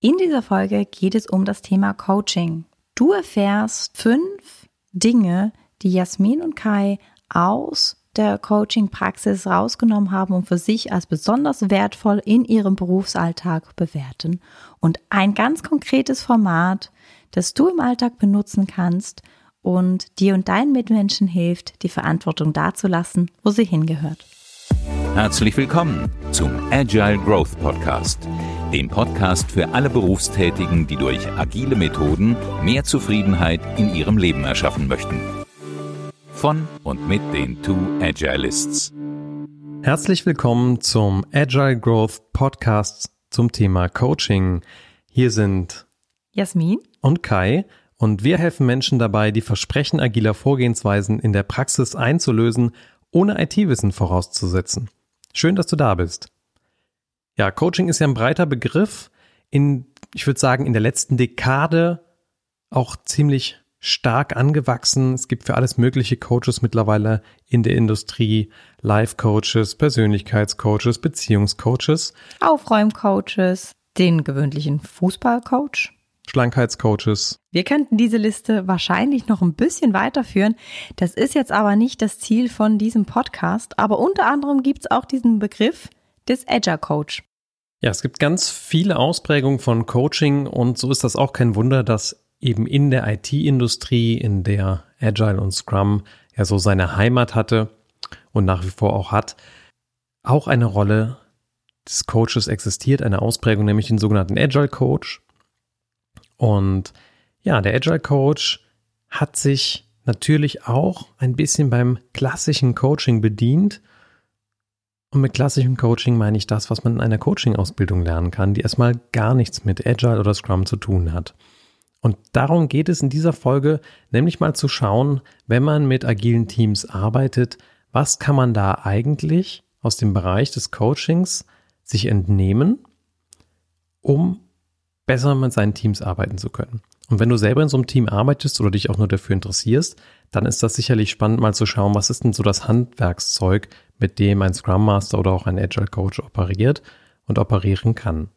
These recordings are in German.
In dieser Folge geht es um das Thema Coaching. Du erfährst fünf Dinge, die Jasmin und Kai aus der Coaching-Praxis rausgenommen haben und für sich als besonders wertvoll in ihrem Berufsalltag bewerten. Und ein ganz konkretes Format, das du im Alltag benutzen kannst und dir und deinen Mitmenschen hilft, die Verantwortung dazulassen, wo sie hingehört. Herzlich willkommen zum Agile Growth Podcast, dem Podcast für alle Berufstätigen, die durch agile Methoden mehr Zufriedenheit in ihrem Leben erschaffen möchten. Von und mit den Two Agilists. Herzlich willkommen zum Agile Growth Podcast zum Thema Coaching. Hier sind Jasmin und Kai und wir helfen Menschen dabei, die Versprechen agiler Vorgehensweisen in der Praxis einzulösen, ohne IT-Wissen vorauszusetzen. Schön, dass du da bist. Ja, Coaching ist ja ein breiter Begriff. In, ich würde sagen, in der letzten Dekade auch ziemlich stark angewachsen. Es gibt für alles mögliche Coaches mittlerweile in der Industrie. Life-Coaches, Persönlichkeitscoaches, Beziehungscoaches. Aufräumcoaches, den gewöhnlichen Fußballcoach. Schlankheitscoaches. Wir könnten diese Liste wahrscheinlich noch ein bisschen weiterführen. Das ist jetzt aber nicht das Ziel von diesem Podcast. Aber unter anderem gibt es auch diesen Begriff des Agile Coach. Ja, es gibt ganz viele Ausprägungen von Coaching und so ist das auch kein Wunder, dass eben in der IT-Industrie, in der Agile und Scrum ja so seine Heimat hatte und nach wie vor auch hat, auch eine Rolle des Coaches existiert, eine Ausprägung, nämlich den sogenannten Agile Coach. Und ja, der Agile Coach hat sich natürlich auch ein bisschen beim klassischen Coaching bedient. Und mit klassischem Coaching meine ich das, was man in einer Coaching-Ausbildung lernen kann, die erstmal gar nichts mit Agile oder Scrum zu tun hat. Und darum geht es in dieser Folge, nämlich mal zu schauen, wenn man mit agilen Teams arbeitet, was kann man da eigentlich aus dem Bereich des Coachings sich entnehmen, um besser mit seinen Teams arbeiten zu können. Und wenn du selber in so einem Team arbeitest oder dich auch nur dafür interessierst, dann ist das sicherlich spannend, mal zu schauen, was ist denn so das Handwerkszeug, mit dem ein Scrum Master oder auch ein Agile Coach operiert und operieren kann.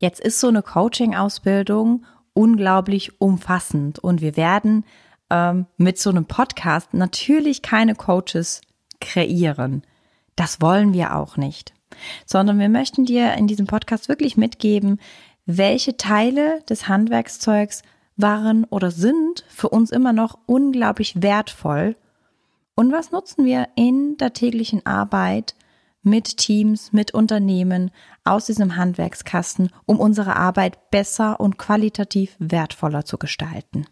Jetzt ist so eine Coaching-Ausbildung unglaublich umfassend und wir werden ähm, mit so einem Podcast natürlich keine Coaches kreieren. Das wollen wir auch nicht, sondern wir möchten dir in diesem Podcast wirklich mitgeben, welche Teile des Handwerkszeugs waren oder sind für uns immer noch unglaublich wertvoll und was nutzen wir in der täglichen Arbeit mit Teams, mit Unternehmen aus diesem Handwerkskasten, um unsere Arbeit besser und qualitativ wertvoller zu gestalten.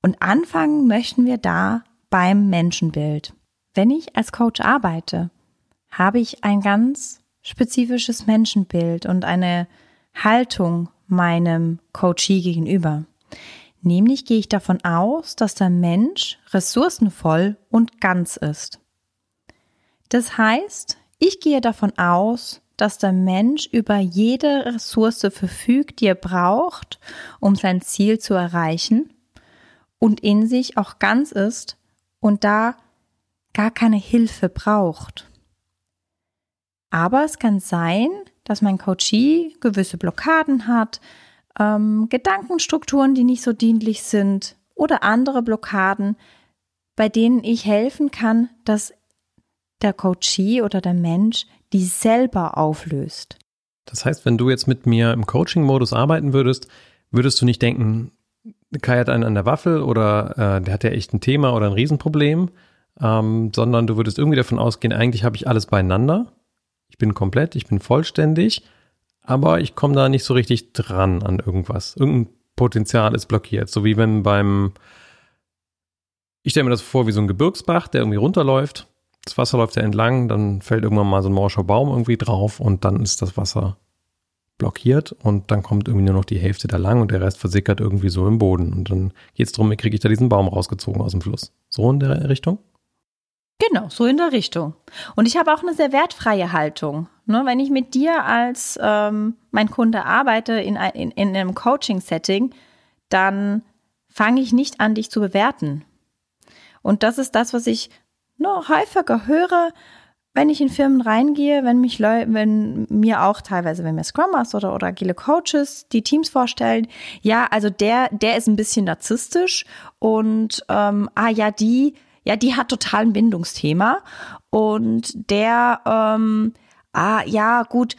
Und anfangen möchten wir da beim Menschenbild. Wenn ich als Coach arbeite, habe ich ein ganz spezifisches Menschenbild und eine Haltung meinem Coachee gegenüber. Nämlich gehe ich davon aus, dass der Mensch ressourcenvoll und ganz ist. Das heißt, ich gehe davon aus, dass der Mensch über jede Ressource verfügt, die er braucht, um sein Ziel zu erreichen und in sich auch ganz ist und da gar keine Hilfe braucht. Aber es kann sein, dass mein Coachee gewisse Blockaden hat, ähm, Gedankenstrukturen, die nicht so dienlich sind oder andere Blockaden, bei denen ich helfen kann, dass der Coachee oder der Mensch die selber auflöst. Das heißt, wenn du jetzt mit mir im Coaching-Modus arbeiten würdest, würdest du nicht denken, Kai hat einen an der Waffel oder äh, der hat ja echt ein Thema oder ein Riesenproblem, ähm, sondern du würdest irgendwie davon ausgehen, eigentlich habe ich alles beieinander ich bin komplett, ich bin vollständig, aber ich komme da nicht so richtig dran an irgendwas. Irgendein Potenzial ist blockiert. So wie wenn beim, ich stelle mir das vor wie so ein Gebirgsbach, der irgendwie runterläuft. Das Wasser läuft ja entlang, dann fällt irgendwann mal so ein morscher Baum irgendwie drauf und dann ist das Wasser blockiert und dann kommt irgendwie nur noch die Hälfte da lang und der Rest versickert irgendwie so im Boden. Und dann geht es darum, wie kriege ich da diesen Baum rausgezogen aus dem Fluss. So in der Richtung? Genau, so in der Richtung. Und ich habe auch eine sehr wertfreie Haltung. Ne, wenn ich mit dir als ähm, mein Kunde arbeite in, in, in einem Coaching-Setting, dann fange ich nicht an, dich zu bewerten. Und das ist das, was ich noch häufiger höre, wenn ich in Firmen reingehe, wenn mich Leute, wenn mir auch teilweise, wenn mir Scrum Master oder, oder agile Coaches die Teams vorstellen, ja, also der, der ist ein bisschen narzisstisch und ähm, ah ja, die, ja, die hat total ein Bindungsthema und der, ähm, ah ja, gut,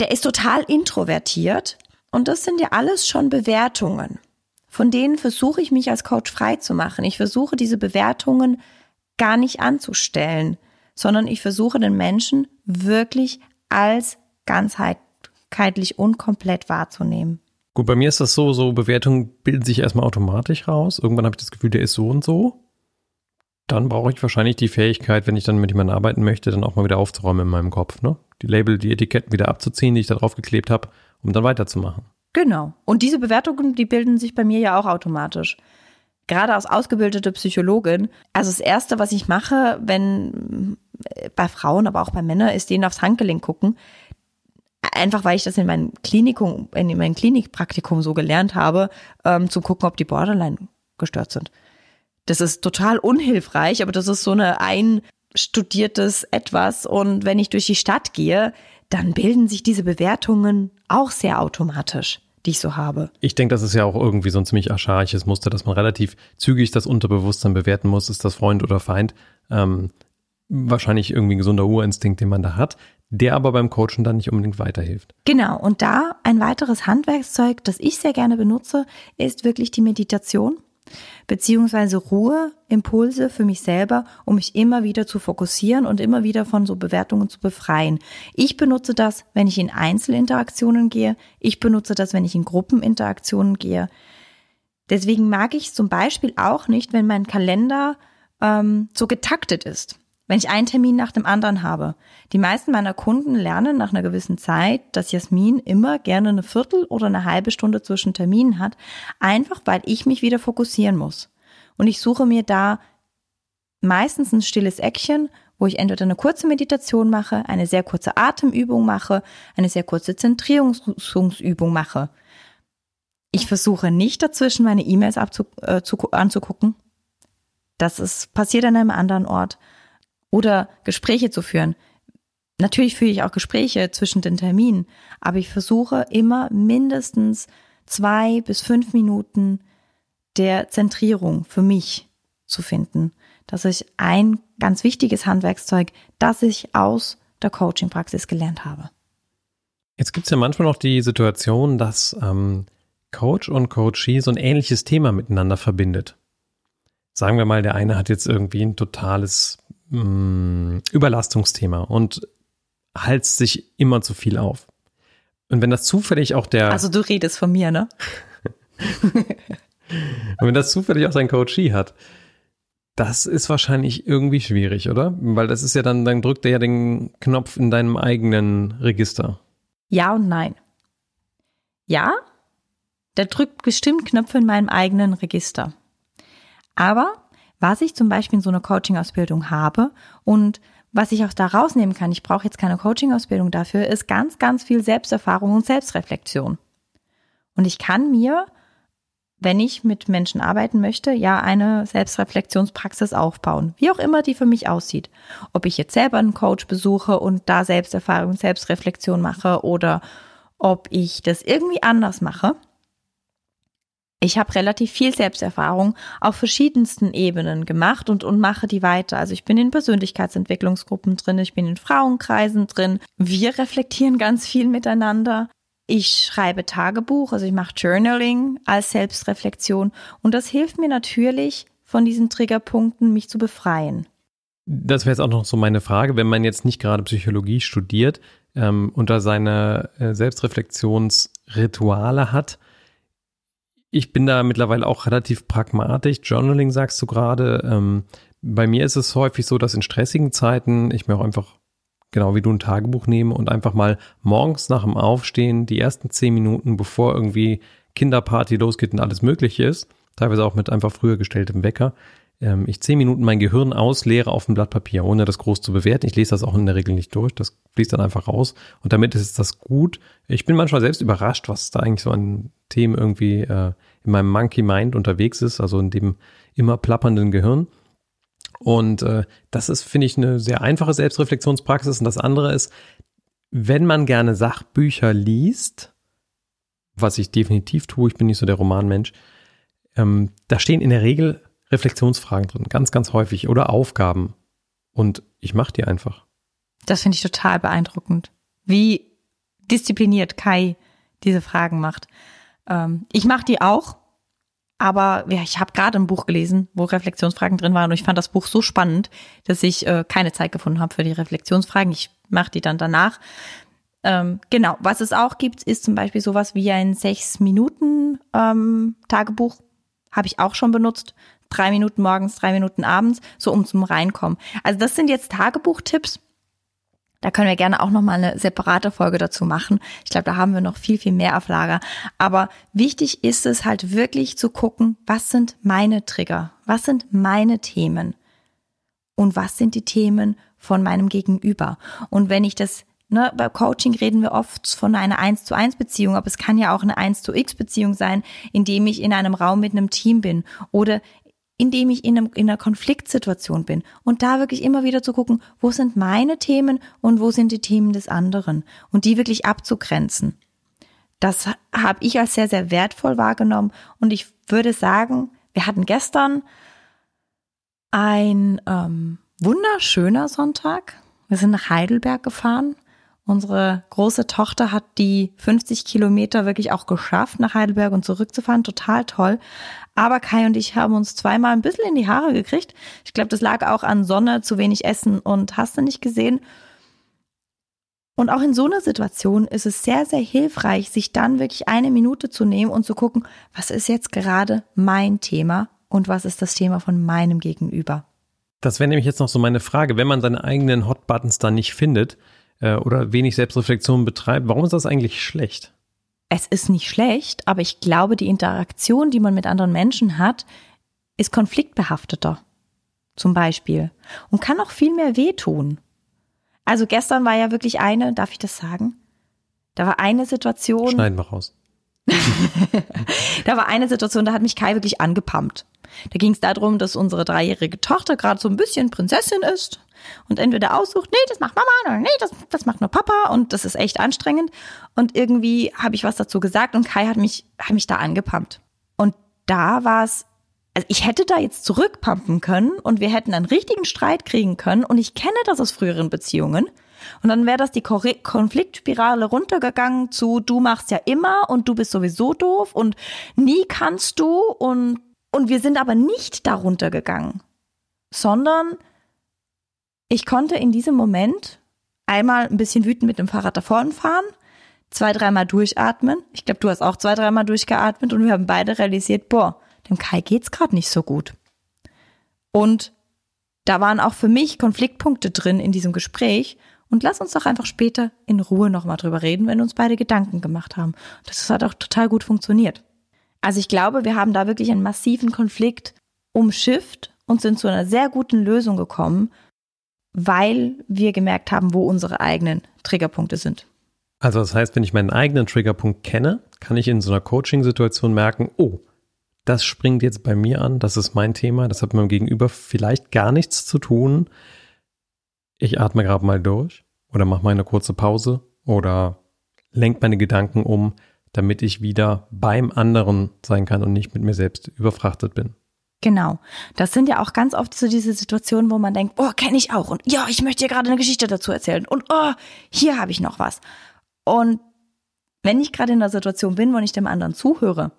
der ist total introvertiert und das sind ja alles schon Bewertungen. Von denen versuche ich mich als Coach frei zu machen. Ich versuche diese Bewertungen gar nicht anzustellen sondern ich versuche den Menschen wirklich als ganzheitlich und komplett wahrzunehmen. Gut, bei mir ist das so, so Bewertungen bilden sich erstmal automatisch raus. Irgendwann habe ich das Gefühl, der ist so und so. Dann brauche ich wahrscheinlich die Fähigkeit, wenn ich dann mit jemandem arbeiten möchte, dann auch mal wieder aufzuräumen in meinem Kopf, ne? Die Label, die Etiketten wieder abzuziehen, die ich da drauf geklebt habe, um dann weiterzumachen. Genau. Und diese Bewertungen, die bilden sich bei mir ja auch automatisch gerade als ausgebildete Psychologin, also das Erste, was ich mache, wenn bei Frauen, aber auch bei Männern, ist denen aufs Handgelenk gucken. Einfach weil ich das in meinem Klinikum, in meinem Klinikpraktikum so gelernt habe, ähm, zu gucken, ob die Borderline gestört sind. Das ist total unhilfreich, aber das ist so eine einstudiertes Etwas. Und wenn ich durch die Stadt gehe, dann bilden sich diese Bewertungen auch sehr automatisch die ich so habe. Ich denke, das ist ja auch irgendwie so ein ziemlich archaisches Muster, dass man relativ zügig das Unterbewusstsein bewerten muss, ist das Freund oder Feind. Ähm, wahrscheinlich irgendwie ein gesunder Urinstinkt, den man da hat, der aber beim Coachen dann nicht unbedingt weiterhilft. Genau, und da ein weiteres Handwerkszeug, das ich sehr gerne benutze, ist wirklich die Meditation beziehungsweise Ruhe, Impulse für mich selber, um mich immer wieder zu fokussieren und immer wieder von so Bewertungen zu befreien. Ich benutze das, wenn ich in Einzelinteraktionen gehe. Ich benutze das, wenn ich in Gruppeninteraktionen gehe. Deswegen mag ich zum Beispiel auch nicht, wenn mein Kalender ähm, so getaktet ist wenn ich einen Termin nach dem anderen habe. Die meisten meiner Kunden lernen nach einer gewissen Zeit, dass Jasmin immer gerne eine Viertel oder eine halbe Stunde zwischen Terminen hat, einfach weil ich mich wieder fokussieren muss. Und ich suche mir da meistens ein stilles Eckchen, wo ich entweder eine kurze Meditation mache, eine sehr kurze Atemübung mache, eine sehr kurze Zentrierungsübung mache. Ich versuche nicht dazwischen meine E-Mails äh, anzugucken. Das ist passiert an einem anderen Ort oder Gespräche zu führen. Natürlich führe ich auch Gespräche zwischen den Terminen, aber ich versuche immer mindestens zwei bis fünf Minuten der Zentrierung für mich zu finden. Das ist ein ganz wichtiges Handwerkszeug, das ich aus der Coaching-Praxis gelernt habe. Jetzt gibt es ja manchmal noch die Situation, dass ähm, Coach und Coachee so ein ähnliches Thema miteinander verbindet. Sagen wir mal, der eine hat jetzt irgendwie ein totales mh, mm, Überlastungsthema und halst sich immer zu viel auf. Und wenn das zufällig auch der. Also du redest von mir, ne? und wenn das zufällig auch sein Coachie hat, das ist wahrscheinlich irgendwie schwierig, oder? Weil das ist ja dann, dann drückt er ja den Knopf in deinem eigenen Register. Ja und nein. Ja, der drückt bestimmt Knöpfe in meinem eigenen Register. Aber was ich zum Beispiel in so einer Coaching-Ausbildung habe und was ich auch da rausnehmen kann, ich brauche jetzt keine Coaching-Ausbildung dafür, ist ganz, ganz viel Selbsterfahrung und Selbstreflexion. Und ich kann mir, wenn ich mit Menschen arbeiten möchte, ja eine Selbstreflexionspraxis aufbauen, wie auch immer die für mich aussieht. Ob ich jetzt selber einen Coach besuche und da Selbsterfahrung und Selbstreflexion mache oder ob ich das irgendwie anders mache ich habe relativ viel Selbsterfahrung auf verschiedensten Ebenen gemacht und, und mache die weiter. Also ich bin in Persönlichkeitsentwicklungsgruppen drin, ich bin in Frauenkreisen drin. Wir reflektieren ganz viel miteinander. Ich schreibe Tagebuch, also ich mache Journaling als Selbstreflexion und das hilft mir natürlich, von diesen Triggerpunkten mich zu befreien. Das wäre jetzt auch noch so meine Frage, wenn man jetzt nicht gerade Psychologie studiert ähm, und da seine äh, Selbstreflexionsrituale hat, ich bin da mittlerweile auch relativ pragmatisch. Journaling sagst du gerade. Ähm, bei mir ist es häufig so, dass in stressigen Zeiten ich mir auch einfach genau wie du ein Tagebuch nehme und einfach mal morgens nach dem Aufstehen die ersten zehn Minuten, bevor irgendwie Kinderparty losgeht und alles Mögliche ist, teilweise auch mit einfach früher gestelltem Wecker, ähm, ich zehn Minuten mein Gehirn ausleere auf dem Blatt Papier, ohne das groß zu bewerten. Ich lese das auch in der Regel nicht durch. Das fließt dann einfach raus. Und damit ist das gut. Ich bin manchmal selbst überrascht, was da eigentlich so an Themen irgendwie äh, in meinem Monkey Mind unterwegs ist, also in dem immer plappernden Gehirn. Und äh, das ist, finde ich, eine sehr einfache Selbstreflexionspraxis. Und das andere ist, wenn man gerne Sachbücher liest, was ich definitiv tue, ich bin nicht so der Romanmensch, ähm, da stehen in der Regel Reflexionsfragen drin, ganz, ganz häufig oder Aufgaben. Und ich mache die einfach. Das finde ich total beeindruckend, wie diszipliniert Kai diese Fragen macht. Ähm, ich mache die auch, aber ja, ich habe gerade ein Buch gelesen, wo Reflexionsfragen drin waren und ich fand das Buch so spannend, dass ich äh, keine Zeit gefunden habe für die Reflexionsfragen. Ich mache die dann danach. Ähm, genau, was es auch gibt, ist zum Beispiel sowas wie ein sechs Minuten ähm, Tagebuch. Habe ich auch schon benutzt. Drei Minuten morgens, drei Minuten abends, so um zum Reinkommen. Also das sind jetzt Tagebuchtipps. Da können wir gerne auch noch mal eine separate Folge dazu machen. Ich glaube, da haben wir noch viel, viel mehr auf Lager. Aber wichtig ist es halt wirklich zu gucken, was sind meine Trigger? Was sind meine Themen? Und was sind die Themen von meinem Gegenüber? Und wenn ich das Ne, bei Coaching reden wir oft von einer 1 zu 1 Beziehung, aber es kann ja auch eine 1 zu X Beziehung sein, indem ich in einem Raum mit einem Team bin oder indem ich in, einem, in einer Konfliktsituation bin und da wirklich immer wieder zu gucken, wo sind meine Themen und wo sind die Themen des anderen und die wirklich abzugrenzen. Das habe ich als sehr, sehr wertvoll wahrgenommen und ich würde sagen, wir hatten gestern ein ähm, wunderschöner Sonntag. Wir sind nach Heidelberg gefahren Unsere große Tochter hat die 50 Kilometer wirklich auch geschafft, nach Heidelberg und zurückzufahren. Total toll. Aber Kai und ich haben uns zweimal ein bisschen in die Haare gekriegt. Ich glaube, das lag auch an Sonne, zu wenig Essen und hast du nicht gesehen. Und auch in so einer Situation ist es sehr, sehr hilfreich, sich dann wirklich eine Minute zu nehmen und zu gucken, was ist jetzt gerade mein Thema und was ist das Thema von meinem Gegenüber. Das wäre nämlich jetzt noch so meine Frage. Wenn man seine eigenen Hot Buttons dann nicht findet, äh, oder wenig Selbstreflexion betreibt. Warum ist das eigentlich schlecht? Es ist nicht schlecht, aber ich glaube, die Interaktion, die man mit anderen Menschen hat, ist konfliktbehafteter. Zum Beispiel. Und kann auch viel mehr wehtun. Also gestern war ja wirklich eine, darf ich das sagen? Da war eine Situation. Schneiden wir raus. da war eine Situation, da hat mich Kai wirklich angepumpt. Da ging es darum, dass unsere dreijährige Tochter gerade so ein bisschen Prinzessin ist und entweder aussucht, nee, das macht Mama oder nee, das, das macht nur Papa und das ist echt anstrengend. Und irgendwie habe ich was dazu gesagt und Kai hat mich, hat mich da angepumpt. Und da war es, also ich hätte da jetzt zurückpumpen können und wir hätten einen richtigen Streit kriegen können und ich kenne das aus früheren Beziehungen. Und dann wäre das die Konfliktspirale runtergegangen zu, du machst ja immer und du bist sowieso doof und nie kannst du und, und wir sind aber nicht darunter gegangen, sondern ich konnte in diesem Moment einmal ein bisschen wütend mit dem Fahrrad davor fahren, zwei, dreimal durchatmen. Ich glaube, du hast auch zwei, dreimal durchgeatmet und wir haben beide realisiert, boah, dem Kai geht's gerade nicht so gut. Und da waren auch für mich Konfliktpunkte drin in diesem Gespräch. Und lass uns doch einfach später in Ruhe nochmal drüber reden, wenn uns beide Gedanken gemacht haben. Das hat auch total gut funktioniert. Also ich glaube, wir haben da wirklich einen massiven Konflikt umschifft und sind zu einer sehr guten Lösung gekommen, weil wir gemerkt haben, wo unsere eigenen Triggerpunkte sind. Also das heißt, wenn ich meinen eigenen Triggerpunkt kenne, kann ich in so einer Coaching-Situation merken, oh, das springt jetzt bei mir an, das ist mein Thema, das hat mit meinem Gegenüber vielleicht gar nichts zu tun. Ich atme gerade mal durch oder mache mal eine kurze Pause oder lenke meine Gedanken um, damit ich wieder beim anderen sein kann und nicht mit mir selbst überfrachtet bin. Genau. Das sind ja auch ganz oft so diese Situationen, wo man denkt, oh, kenne ich auch. Und ja, ich möchte dir gerade eine Geschichte dazu erzählen. Und oh, hier habe ich noch was. Und wenn ich gerade in der Situation bin, wo ich dem anderen zuhöre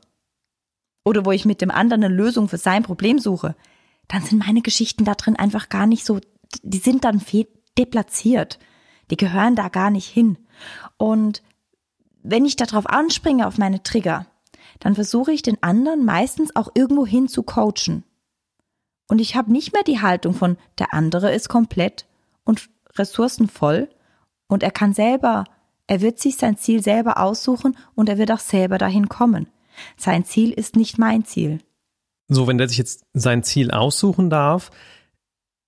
oder wo ich mit dem anderen eine Lösung für sein Problem suche, dann sind meine Geschichten da drin einfach gar nicht so, die sind dann deplatziert. Die gehören da gar nicht hin. Und wenn ich darauf anspringe, auf meine Trigger, dann versuche ich den anderen meistens auch irgendwo hin zu coachen. Und ich habe nicht mehr die Haltung von, der andere ist komplett und ressourcenvoll und er kann selber, er wird sich sein Ziel selber aussuchen und er wird auch selber dahin kommen. Sein Ziel ist nicht mein Ziel. So, wenn der sich jetzt sein Ziel aussuchen darf,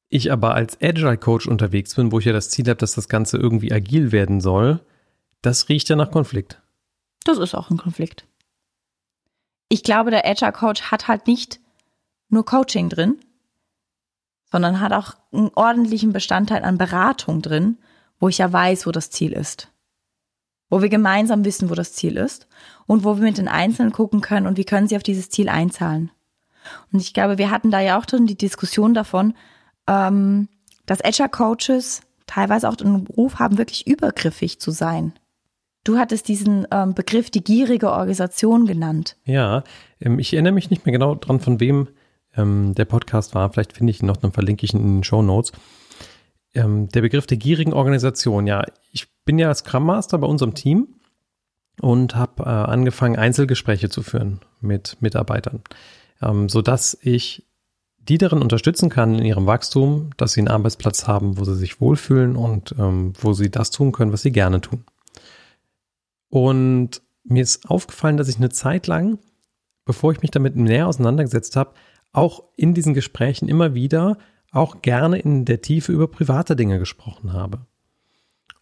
ich aber als Agile Coach unterwegs bin, wo ich ja das Ziel habe, dass das Ganze irgendwie agil werden soll, das riecht ja nach Konflikt. Das ist auch ein Konflikt ich glaube, der Agile Coach hat halt nicht nur Coaching drin, sondern hat auch einen ordentlichen Bestandteil an Beratung drin, wo ich ja weiß, wo das Ziel ist. Wo wir gemeinsam wissen, wo das Ziel ist und wo wir mit den Einzelnen gucken können und wie können sie auf dieses Ziel einzahlen. Und ich glaube, wir hatten da ja auch drin die Diskussion davon, ähm, dass Agile Coaches teilweise auch den Ruf haben, wirklich übergriffig zu sein. Du hattest diesen ähm, Begriff die gierige Organisation genannt. Ja, ähm, ich erinnere mich nicht mehr genau dran, von wem ähm, der Podcast war. Vielleicht finde ich ihn noch, dann verlinke ich ihn in den Show Notes. Ähm, der Begriff der gierigen Organisation. Ja, ich bin ja Scrum Master bei unserem Team und habe äh, angefangen, Einzelgespräche zu führen mit Mitarbeitern, ähm, sodass ich die darin unterstützen kann in ihrem Wachstum, dass sie einen Arbeitsplatz haben, wo sie sich wohlfühlen und ähm, wo sie das tun können, was sie gerne tun. Und mir ist aufgefallen, dass ich eine Zeit lang, bevor ich mich damit näher auseinandergesetzt habe, auch in diesen Gesprächen immer wieder auch gerne in der Tiefe über private Dinge gesprochen habe.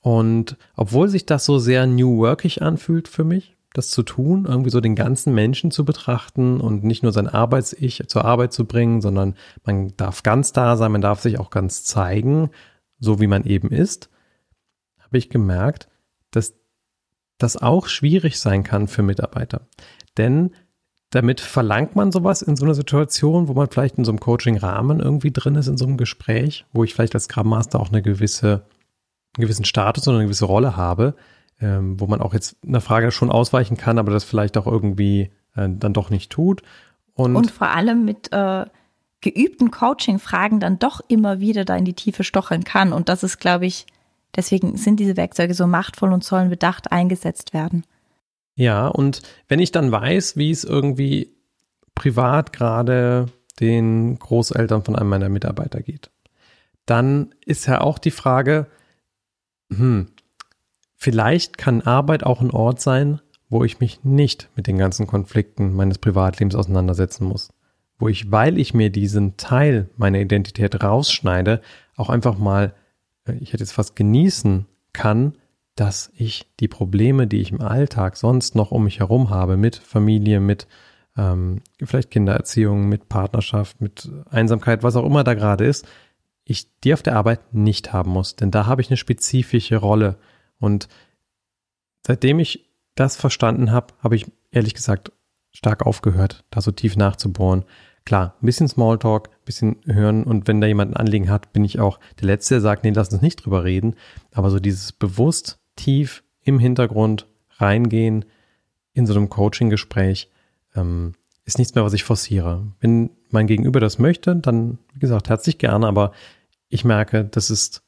Und obwohl sich das so sehr New Workig anfühlt für mich, das zu tun, irgendwie so den ganzen Menschen zu betrachten und nicht nur sein Arbeits-Ich zur Arbeit zu bringen, sondern man darf ganz da sein, man darf sich auch ganz zeigen, so wie man eben ist, habe ich gemerkt, dass das auch schwierig sein kann für Mitarbeiter. Denn damit verlangt man sowas in so einer Situation, wo man vielleicht in so einem Coaching-Rahmen irgendwie drin ist, in so einem Gespräch, wo ich vielleicht als Scrum Master auch eine gewisse, einen gewissen Status oder eine gewisse Rolle habe, ähm, wo man auch jetzt einer Frage schon ausweichen kann, aber das vielleicht auch irgendwie äh, dann doch nicht tut. Und, und vor allem mit äh, geübten Coaching-Fragen dann doch immer wieder da in die Tiefe stocheln kann. Und das ist, glaube ich, deswegen sind diese Werkzeuge so machtvoll und sollen bedacht eingesetzt werden. Ja, und wenn ich dann weiß, wie es irgendwie privat gerade den Großeltern von einem meiner Mitarbeiter geht, dann ist ja auch die Frage, hm, vielleicht kann Arbeit auch ein Ort sein, wo ich mich nicht mit den ganzen Konflikten meines Privatlebens auseinandersetzen muss. Wo ich, weil ich mir diesen Teil meiner Identität rausschneide, auch einfach mal, ich hätte jetzt fast genießen kann, dass ich die Probleme, die ich im Alltag sonst noch um mich herum habe, mit Familie, mit ähm, vielleicht Kindererziehung, mit Partnerschaft, mit Einsamkeit, was auch immer da gerade ist, ich die auf der Arbeit nicht haben muss. Denn da habe ich eine spezifische Rolle. Und seitdem ich das verstanden habe, habe ich ehrlich gesagt stark aufgehört, da so tief nachzubohren. Klar, ein bisschen Smalltalk, bisschen hören und wenn da jemand ein Anliegen hat, bin ich auch der Letzte, der sagt, nee, lass uns nicht drüber reden. Aber so dieses bewusst tief im Hintergrund reingehen in so einem Coaching-Gespräch ähm, ist nichts mehr, was ich forciere. Wenn mein Gegenüber das möchte, dann, wie gesagt, herzlich gerne, aber ich merke, das ist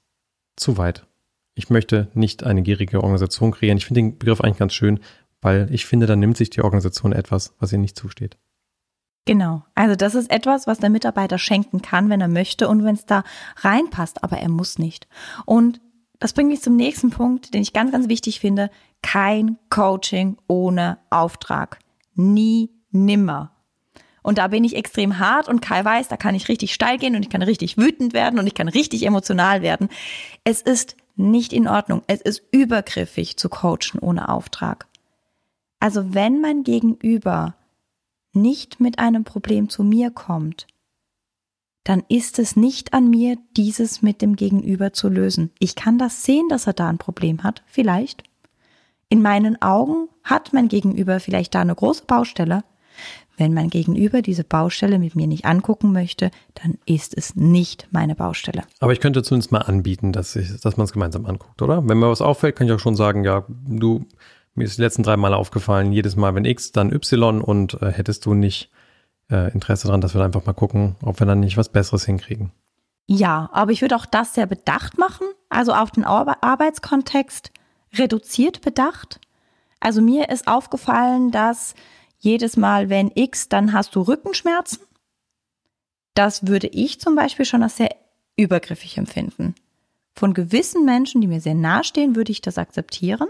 zu weit. Ich möchte nicht eine gierige Organisation kreieren. Ich finde den Begriff eigentlich ganz schön, weil ich finde, dann nimmt sich die Organisation etwas, was ihr nicht zusteht. Genau. Also das ist etwas, was der Mitarbeiter schenken kann, wenn er möchte und wenn es da reinpasst, aber er muss nicht. Und das bringt mich zum nächsten Punkt, den ich ganz, ganz wichtig finde. Kein Coaching ohne Auftrag. Nie, nimmer. Und da bin ich extrem hart und Kai weiß, da kann ich richtig steil gehen und ich kann richtig wütend werden und ich kann richtig emotional werden. Es ist nicht in Ordnung. Es ist übergriffig zu coachen ohne Auftrag. Also wenn mein Gegenüber nicht mit einem Problem zu mir kommt, dann ist es nicht an mir, dieses mit dem Gegenüber zu lösen. Ich kann das sehen, dass er da ein Problem hat, vielleicht. In meinen Augen hat mein Gegenüber vielleicht da eine große Baustelle. Wenn mein Gegenüber diese Baustelle mit mir nicht angucken möchte, dann ist es nicht meine Baustelle. Aber ich könnte zumindest mal anbieten, dass, dass man es gemeinsam anguckt, oder? Wenn mir was auffällt, kann ich auch schon sagen, ja, du, mir ist die letzten drei Mal aufgefallen, jedes Mal, wenn X, dann Y und äh, hättest du nicht äh, Interesse daran, dass wir einfach mal gucken, ob wir dann nicht was Besseres hinkriegen. Ja, aber ich würde auch das sehr bedacht machen, also auf den Ar Arbeitskontext reduziert bedacht. Also mir ist aufgefallen, dass jedes Mal, wenn X, dann hast du Rückenschmerzen. Das würde ich zum Beispiel schon als sehr übergriffig empfinden. Von gewissen Menschen, die mir sehr nahestehen, würde ich das akzeptieren.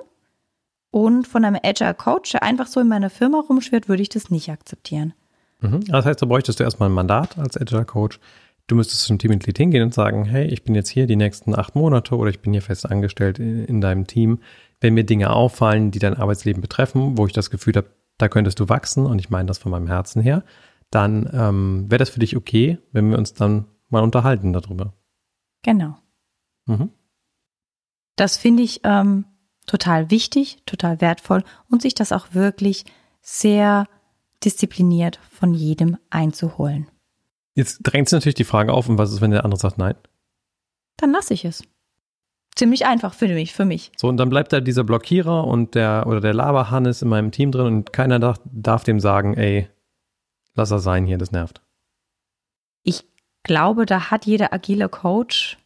Und von einem Agile Coach, der einfach so in meiner Firma rumschwirrt, würde ich das nicht akzeptieren. Mhm. Das heißt, da bräuchtest du erstmal ein Mandat als Agile Coach. Du müsstest zum Teammitglied hingehen und sagen, hey, ich bin jetzt hier die nächsten acht Monate oder ich bin hier fest angestellt in, in deinem Team. Wenn mir Dinge auffallen, die dein Arbeitsleben betreffen, wo ich das Gefühl habe, da könntest du wachsen und ich meine das von meinem Herzen her, dann ähm, wäre das für dich okay, wenn wir uns dann mal unterhalten darüber. Genau. Mhm. Das finde ich ähm, total wichtig, total wertvoll und sich das auch wirklich sehr diszipliniert von jedem einzuholen. Jetzt drängt sich natürlich die Frage auf, und was ist, wenn der andere sagt nein? Dann lasse ich es. Ziemlich einfach für mich, für mich. So, und dann bleibt da dieser Blockierer und der oder der Laberhannes in meinem Team drin und keiner darf, darf dem sagen, ey, lass er sein hier, das nervt. Ich glaube, da hat jeder agile Coach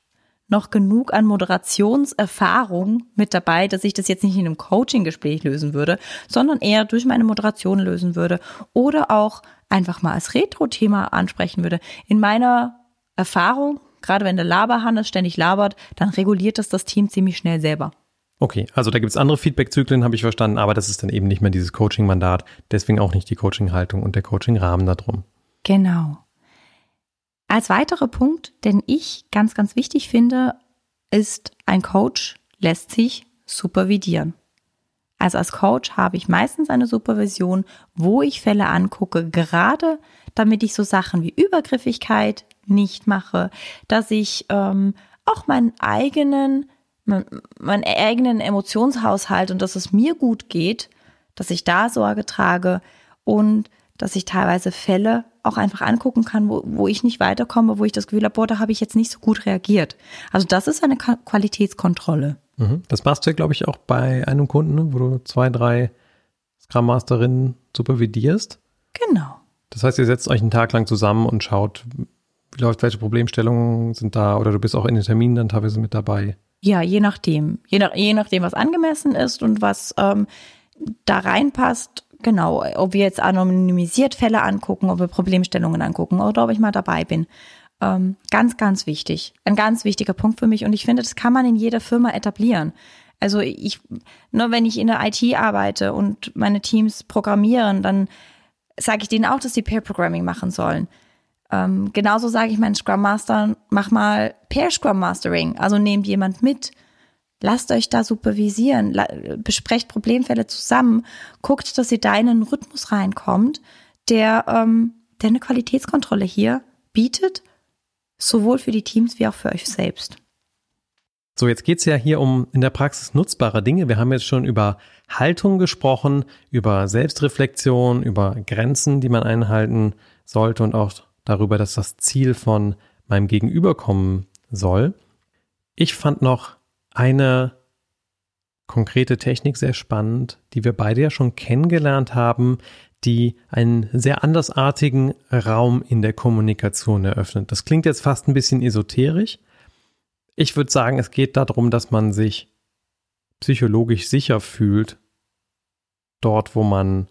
noch genug an Moderationserfahrung mit dabei, dass ich das jetzt nicht in einem Coaching-Gespräch lösen würde, sondern eher durch meine Moderation lösen würde oder auch einfach mal als Retro-Thema ansprechen würde. In meiner Erfahrung, gerade wenn der Laberhannes ständig labert, dann reguliert das das Team ziemlich schnell selber. Okay, also da gibt es andere Feedback-Zyklen, habe ich verstanden, aber das ist dann eben nicht mehr dieses Coaching-Mandat, deswegen auch nicht die Coaching-Haltung und der Coaching-Rahmen darum. Genau. Als weiterer Punkt, den ich ganz, ganz wichtig finde, ist, ein Coach lässt sich supervidieren. Also als Coach habe ich meistens eine Supervision, wo ich Fälle angucke, gerade damit ich so Sachen wie Übergriffigkeit nicht mache, dass ich ähm, auch meinen eigenen, meinen eigenen Emotionshaushalt und dass es mir gut geht, dass ich da Sorge trage und dass ich teilweise Fälle auch einfach angucken kann, wo, wo ich nicht weiterkomme, wo ich das Gefühl habe, boah, da habe ich jetzt nicht so gut reagiert. Also das ist eine Qualitätskontrolle. Mhm. Das machst du, glaube ich, auch bei einem Kunden, ne, wo du zwei, drei Scrum Masterinnen supervidierst. Genau. Das heißt, ihr setzt euch einen Tag lang zusammen und schaut, wie läuft, welche Problemstellungen sind da oder du bist auch in den Terminen dann teilweise mit dabei. Ja, je nachdem. Je, nach, je nachdem, was angemessen ist und was ähm, da reinpasst, Genau, ob wir jetzt anonymisiert Fälle angucken, ob wir Problemstellungen angucken oder ob ich mal dabei bin. Ähm, ganz, ganz wichtig. Ein ganz wichtiger Punkt für mich. Und ich finde, das kann man in jeder Firma etablieren. Also ich, nur wenn ich in der IT arbeite und meine Teams programmieren, dann sage ich denen auch, dass sie Pair Programming machen sollen. Ähm, genauso sage ich meinen Scrum Master, mach mal Pair Scrum Mastering. Also nehmt jemand mit Lasst euch da supervisieren, besprecht Problemfälle zusammen, guckt, dass ihr da in einen Rhythmus reinkommt, der, ähm, der eine Qualitätskontrolle hier bietet, sowohl für die Teams wie auch für euch selbst. So, jetzt geht es ja hier um in der Praxis nutzbare Dinge. Wir haben jetzt schon über Haltung gesprochen, über Selbstreflexion, über Grenzen, die man einhalten sollte und auch darüber, dass das Ziel von meinem Gegenüber kommen soll. Ich fand noch eine konkrete Technik sehr spannend, die wir beide ja schon kennengelernt haben, die einen sehr andersartigen Raum in der Kommunikation eröffnet. Das klingt jetzt fast ein bisschen esoterisch. Ich würde sagen, es geht darum, dass man sich psychologisch sicher fühlt, dort, wo man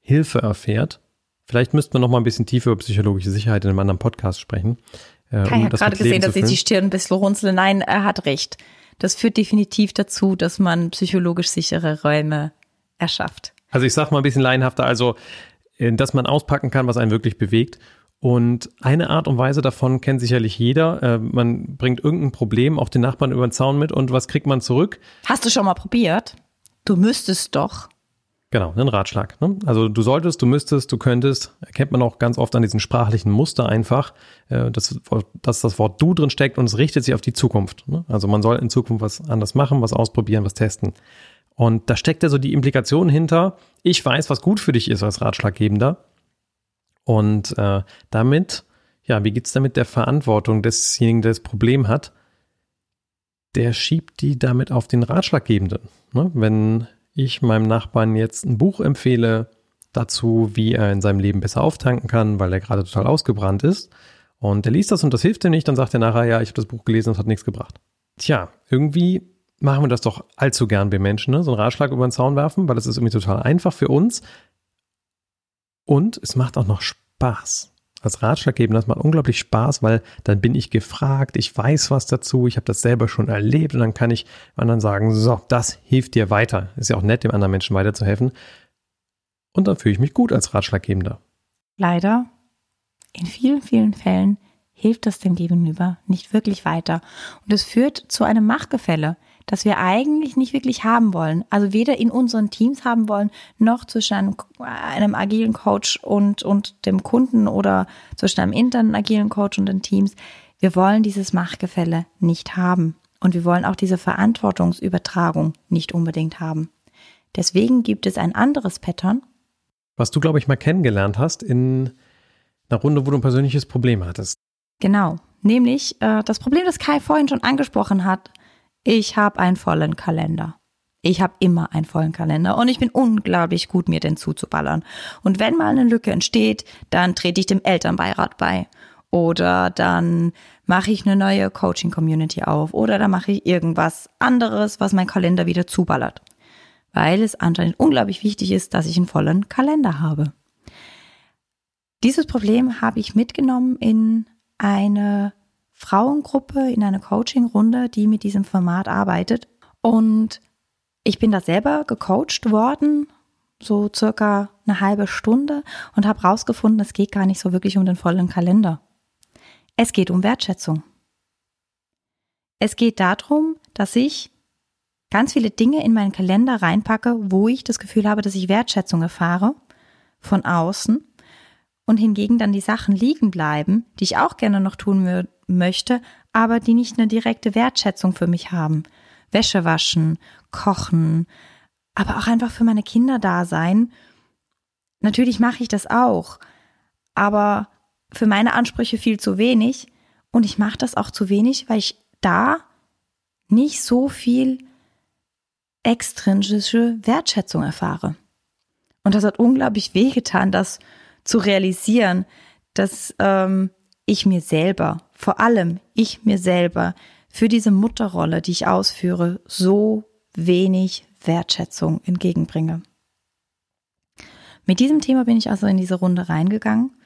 Hilfe erfährt. Vielleicht müsste man noch mal ein bisschen tiefer über psychologische Sicherheit in einem anderen Podcast sprechen. Äh, Kai um hat gerade gesehen, dass ich die Stirn ein bisschen runzeln. Nein, er hat recht das führt definitiv dazu, dass man psychologisch sichere Räume erschafft. Also ich sage mal ein bisschen laienhafter, also äh, dass man auspacken kann, was einen wirklich bewegt. Und eine Art und Weise davon kennt sicherlich jeder. Äh, man bringt irgendein Problem auch den Nachbarn über den Zaun mit und was kriegt man zurück? Hast du schon mal probiert? Du müsstest doch. Genau, ein Ratschlag. Ne? Also du solltest, du müsstest, du könntest, erkennt man auch ganz oft an diesen sprachlichen Muster einfach, äh, dass, dass das Wort du drin steckt und es richtet sich auf die Zukunft. Ne? Also man soll in Zukunft was anders machen, was ausprobieren, was testen. Und da steckt ja so die Implikation hinter, ich weiß, was gut für dich ist als Ratschlaggebender. Und äh, damit, ja, wie geht's damit der Verantwortung desjenigen, der das Problem hat? Der schiebt die damit auf den Ratschlaggebenden. Ne? Wenn ich meinem Nachbarn jetzt ein Buch empfehle dazu, wie er in seinem Leben besser auftanken kann, weil er gerade total ausgebrannt ist. Und er liest das und das hilft ihm nicht, dann sagt er nachher, ja, ich habe das Buch gelesen und es hat nichts gebracht. Tja, irgendwie machen wir das doch allzu gern wir Menschen, ne? so einen Ratschlag über den Zaun werfen, weil das ist irgendwie total einfach für uns. Und es macht auch noch Spaß als Ratschlag geben, das macht unglaublich Spaß, weil dann bin ich gefragt, ich weiß was dazu, ich habe das selber schon erlebt und dann kann ich anderen sagen, so, das hilft dir weiter. Ist ja auch nett, dem anderen Menschen weiterzuhelfen. Und dann fühle ich mich gut als Ratschlaggebender. Leider, in vielen, vielen Fällen hilft das dem Gegenüber nicht wirklich weiter. Und es führt zu einem Machtgefälle das wir eigentlich nicht wirklich haben wollen. Also weder in unseren Teams haben wollen, noch zwischen einem, einem agilen Coach und, und dem Kunden oder zwischen einem internen agilen Coach und den Teams. Wir wollen dieses Machtgefälle nicht haben. Und wir wollen auch diese Verantwortungsübertragung nicht unbedingt haben. Deswegen gibt es ein anderes Pattern. Was du, glaube ich, mal kennengelernt hast in einer Runde, wo du ein persönliches Problem hattest. Genau. Nämlich äh, das Problem, das Kai vorhin schon angesprochen hat. Ich habe einen vollen Kalender. Ich habe immer einen vollen Kalender und ich bin unglaublich gut, mir den zuzuballern. Und wenn mal eine Lücke entsteht, dann trete ich dem Elternbeirat bei. Oder dann mache ich eine neue Coaching-Community auf. Oder dann mache ich irgendwas anderes, was mein Kalender wieder zuballert. Weil es anscheinend unglaublich wichtig ist, dass ich einen vollen Kalender habe. Dieses Problem habe ich mitgenommen in eine Frauengruppe, in eine Coaching-Runde, die mit diesem Format arbeitet. Und ich bin da selber gecoacht worden, so circa eine halbe Stunde und habe rausgefunden, es geht gar nicht so wirklich um den vollen Kalender. Es geht um Wertschätzung. Es geht darum, dass ich ganz viele Dinge in meinen Kalender reinpacke, wo ich das Gefühl habe, dass ich Wertschätzung erfahre von außen und hingegen dann die Sachen liegen bleiben, die ich auch gerne noch tun möchte, aber die nicht eine direkte Wertschätzung für mich haben. Wäsche waschen, kochen, aber auch einfach für meine Kinder da sein. Natürlich mache ich das auch, aber für meine Ansprüche viel zu wenig und ich mache das auch zu wenig, weil ich da nicht so viel extrinsische Wertschätzung erfahre. Und das hat unglaublich wehgetan, das zu realisieren, dass ähm, ich mir selber, vor allem ich mir selber, für diese Mutterrolle, die ich ausführe, so wenig Wertschätzung entgegenbringe. Mit diesem Thema bin ich also in diese Runde reingegangen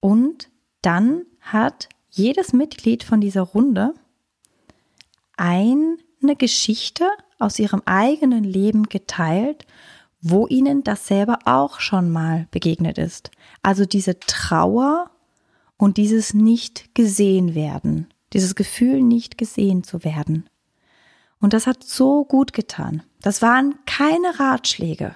und dann hat jedes Mitglied von dieser Runde eine Geschichte aus ihrem eigenen Leben geteilt, wo ihnen das selber auch schon mal begegnet ist. Also diese Trauer und dieses nicht gesehen werden, dieses Gefühl nicht gesehen zu werden. Und das hat so gut getan. Das waren keine Ratschläge.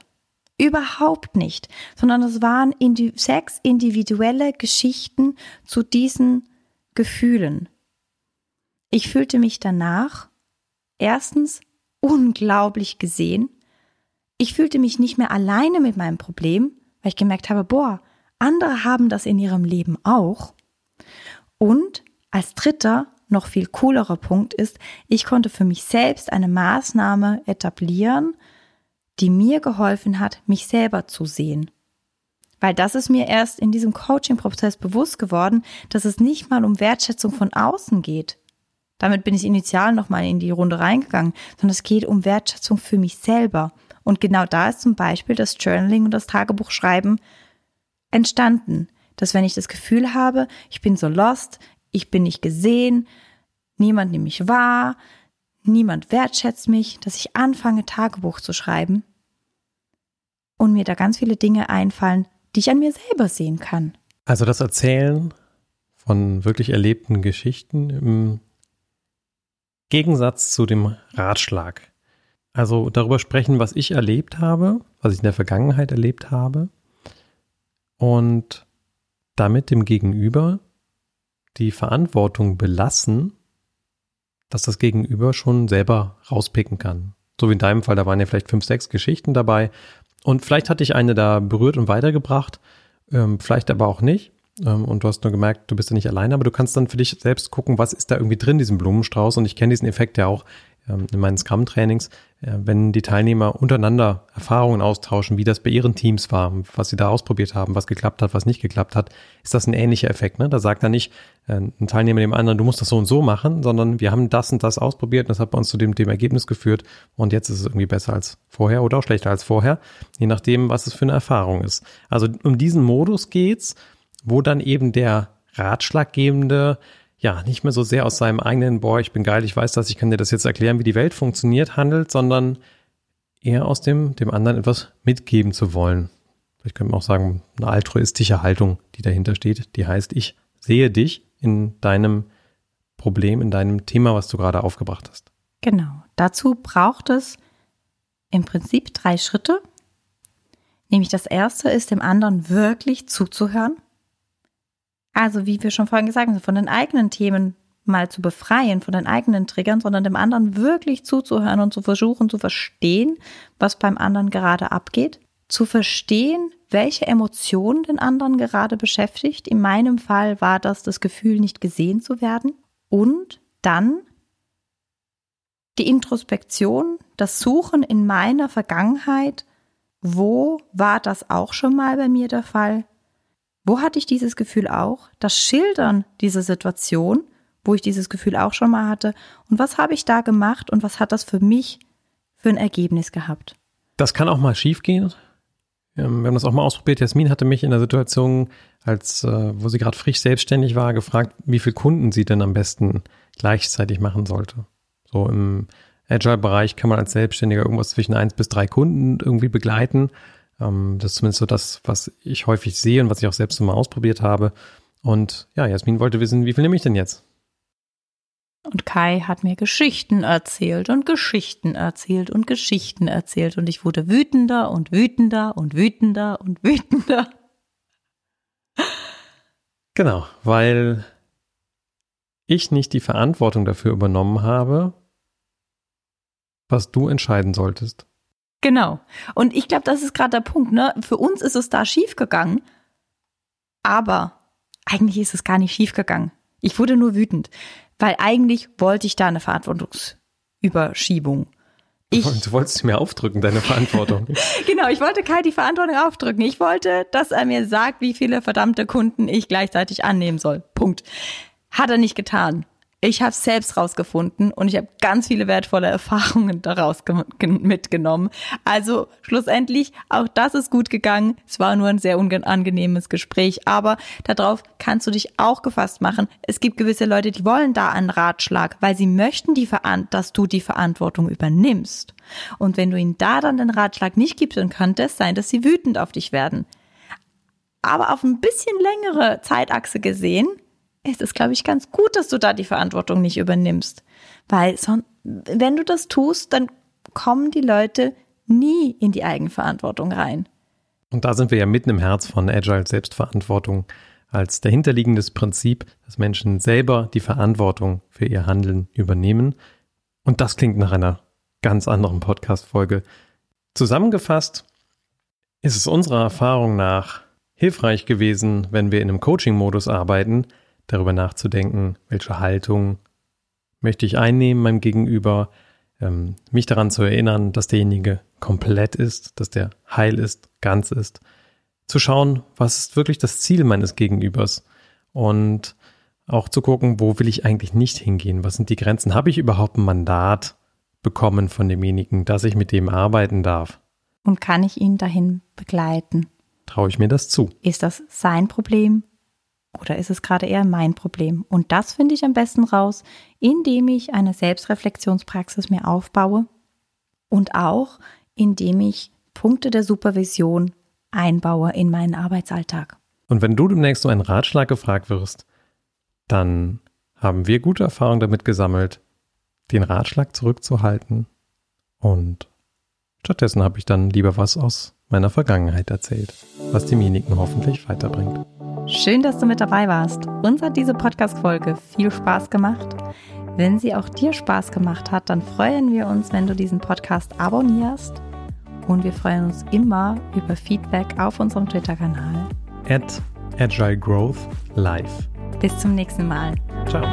Überhaupt nicht, sondern das waren indi sechs individuelle Geschichten zu diesen Gefühlen. Ich fühlte mich danach erstens unglaublich gesehen. Ich fühlte mich nicht mehr alleine mit meinem Problem, weil ich gemerkt habe, boah, andere haben das in ihrem Leben auch. Und als dritter, noch viel coolerer Punkt ist, ich konnte für mich selbst eine Maßnahme etablieren, die mir geholfen hat, mich selber zu sehen. Weil das ist mir erst in diesem Coaching-Prozess bewusst geworden, dass es nicht mal um Wertschätzung von außen geht. Damit bin ich initial nochmal in die Runde reingegangen, sondern es geht um Wertschätzung für mich selber. Und genau da ist zum Beispiel das Journaling und das Tagebuchschreiben entstanden. Dass wenn ich das Gefühl habe, ich bin so lost, ich bin nicht gesehen, niemand nimmt mich wahr, niemand wertschätzt mich, dass ich anfange, Tagebuch zu schreiben und mir da ganz viele Dinge einfallen, die ich an mir selber sehen kann. Also das Erzählen von wirklich erlebten Geschichten im Gegensatz zu dem Ratschlag. Also darüber sprechen, was ich erlebt habe, was ich in der Vergangenheit erlebt habe und damit dem Gegenüber die Verantwortung belassen, dass das Gegenüber schon selber rauspicken kann. So wie in deinem Fall, da waren ja vielleicht fünf, sechs Geschichten dabei und vielleicht hatte ich eine da berührt und weitergebracht, ähm, vielleicht aber auch nicht. Ähm, und du hast nur gemerkt, du bist ja nicht alleine, aber du kannst dann für dich selbst gucken, was ist da irgendwie drin, diesen Blumenstrauß. Und ich kenne diesen Effekt ja auch in meinen Scrum-Trainings, äh, wenn die Teilnehmer untereinander Erfahrungen austauschen, wie das bei ihren Teams war, was sie da ausprobiert haben, was geklappt hat, was nicht geklappt hat, ist das ein ähnlicher Effekt. Ne? Da sagt er nicht äh, ein Teilnehmer dem anderen, du musst das so und so machen, sondern wir haben das und das ausprobiert und das hat bei uns zu dem, dem Ergebnis geführt und jetzt ist es irgendwie besser als vorher oder auch schlechter als vorher, je nachdem, was es für eine Erfahrung ist. Also um diesen Modus geht's, wo dann eben der Ratschlaggebende ja, nicht mehr so sehr aus seinem eigenen, boah, ich bin geil, ich weiß das, ich kann dir das jetzt erklären, wie die Welt funktioniert, handelt, sondern eher aus dem, dem anderen etwas mitgeben zu wollen. Ich könnte auch sagen, eine altruistische Haltung, die dahinter steht, die heißt, ich sehe dich in deinem Problem, in deinem Thema, was du gerade aufgebracht hast. Genau. Dazu braucht es im Prinzip drei Schritte. Nämlich das erste ist, dem anderen wirklich zuzuhören Also, wie wir schon vorhin gesagt haben, von den eigenen Themen mal zu befreien, von den eigenen Triggern, sondern dem anderen wirklich zuzuhören und zu versuchen zu verstehen, was beim anderen gerade abgeht. Zu verstehen, welche Emotionen den anderen gerade beschäftigt. In meinem Fall war das das Gefühl, nicht gesehen zu werden. Und dann die Introspektion, das Suchen in meiner Vergangenheit. Wo war das auch schon mal bei mir der Fall? Wo hatte ich dieses Gefühl auch? Das Schildern dieser Situation, wo ich dieses Gefühl auch schon mal hatte. Und was habe ich da gemacht und was hat das für mich für ein Ergebnis gehabt? Das kann auch mal schiefgehen. Wir haben das auch mal ausprobiert. Jasmin hatte mich in der Situation, als äh, wo sie gerade frisch selbstständig war, gefragt, wie viele Kunden sie denn am besten gleichzeitig machen sollte. So im Agile-Bereich kann man als Selbstständiger irgendwas zwischen eins bis drei Kunden irgendwie begleiten. Ähm, das ist zumindest so das, was ich häufig sehe und was ich auch selbst mal ausprobiert habe. Und ja, Jasmin wollte wissen, wie viel nehme ich denn jetzt? Und Kai hat mir Geschichten erzählt und Geschichten erzählt und Geschichten erzählt und ich wurde wütender und wütender und wütender und wütender. Genau, weil ich nicht die Verantwortung dafür übernommen habe, was du entscheiden solltest. Genau. Und ich glaube, das ist gerade der Punkt. Ne? Für uns ist es da schiefgegangen, aber eigentlich ist es gar nicht schiefgegangen. Ich wurde nur wütend, weil eigentlich wollte ich da eine Verantwortungsüberschiebung. Ich, du wolltest mir aufdrücken, deine Verantwortung. genau, ich wollte Kai die Verantwortung aufdrücken. Ich wollte, dass er mir sagt, wie viele verdammte Kunden ich gleichzeitig annehmen soll. Punkt. Hat er nicht getan. Ich habe selbst rausgefunden und ich habe ganz viele wertvolle Erfahrungen daraus mitgenommen. Also schlussendlich, auch das ist gut gegangen. Es war nur ein sehr unangenehmes Gespräch, aber darauf kannst du dich auch gefasst machen. Es gibt gewisse Leute, die wollen da einen Ratschlag, weil sie möchten, die dass du die Verantwortung übernimmst. Und wenn du ihnen da dann den Ratschlag nicht gibst, dann könnte es sein, dass sie wütend auf dich werden. Aber auf ein bisschen längere Zeitachse gesehen, ist es, glaube ich, ganz gut, dass du da die Verantwortung nicht übernimmst. Weil son wenn du das tust, dann kommen die Leute nie in die Eigenverantwortung rein. Und da sind wir ja mitten im Herz von Agile Selbstverantwortung als dahinterliegendes Prinzip, dass Menschen selber die Verantwortung für ihr Handeln übernehmen. Und das klingt nach einer ganz anderen Podcast-Folge. Zusammengefasst ist es unserer Erfahrung nach hilfreich gewesen, wenn wir in einem Coaching-Modus arbeiten, darüber nachzudenken, welche Haltung möchte ich einnehmen meinem Gegenüber, ähm, mich daran zu erinnern, dass derjenige komplett ist, dass der heil ist, ganz ist, zu schauen, was ist wirklich das Ziel meines Gegenübers und auch zu gucken, wo will ich eigentlich nicht hingehen, was sind die Grenzen, habe ich überhaupt ein Mandat bekommen von demjenigen, dass ich mit dem arbeiten darf. Und kann ich ihn dahin begleiten? Traue ich mir das zu? Ist das sein Problem oder ist es gerade eher mein Problem? Und das finde ich am besten raus, indem ich eine Selbstreflexionspraxis mir aufbaue und auch indem ich Punkte der Supervision einbaue in meinen Arbeitsalltag. Und wenn du demnächst um einen Ratschlag gefragt wirst, dann haben wir gute Erfahrungen damit gesammelt, den Ratschlag zurückzuhalten. Und stattdessen habe ich dann lieber was aus meiner Vergangenheit erzählt, was demjenigen hoffentlich weiterbringt. Schön, dass du mit dabei warst. Uns hat diese Podcast-Folge viel Spaß gemacht. Wenn sie auch dir Spaß gemacht hat, dann freuen wir uns, wenn du diesen Podcast abonnierst. Und wir freuen uns immer über Feedback auf unserem Twitter-Kanal. At Agile Growth Live. Bis zum nächsten Mal. Ciao.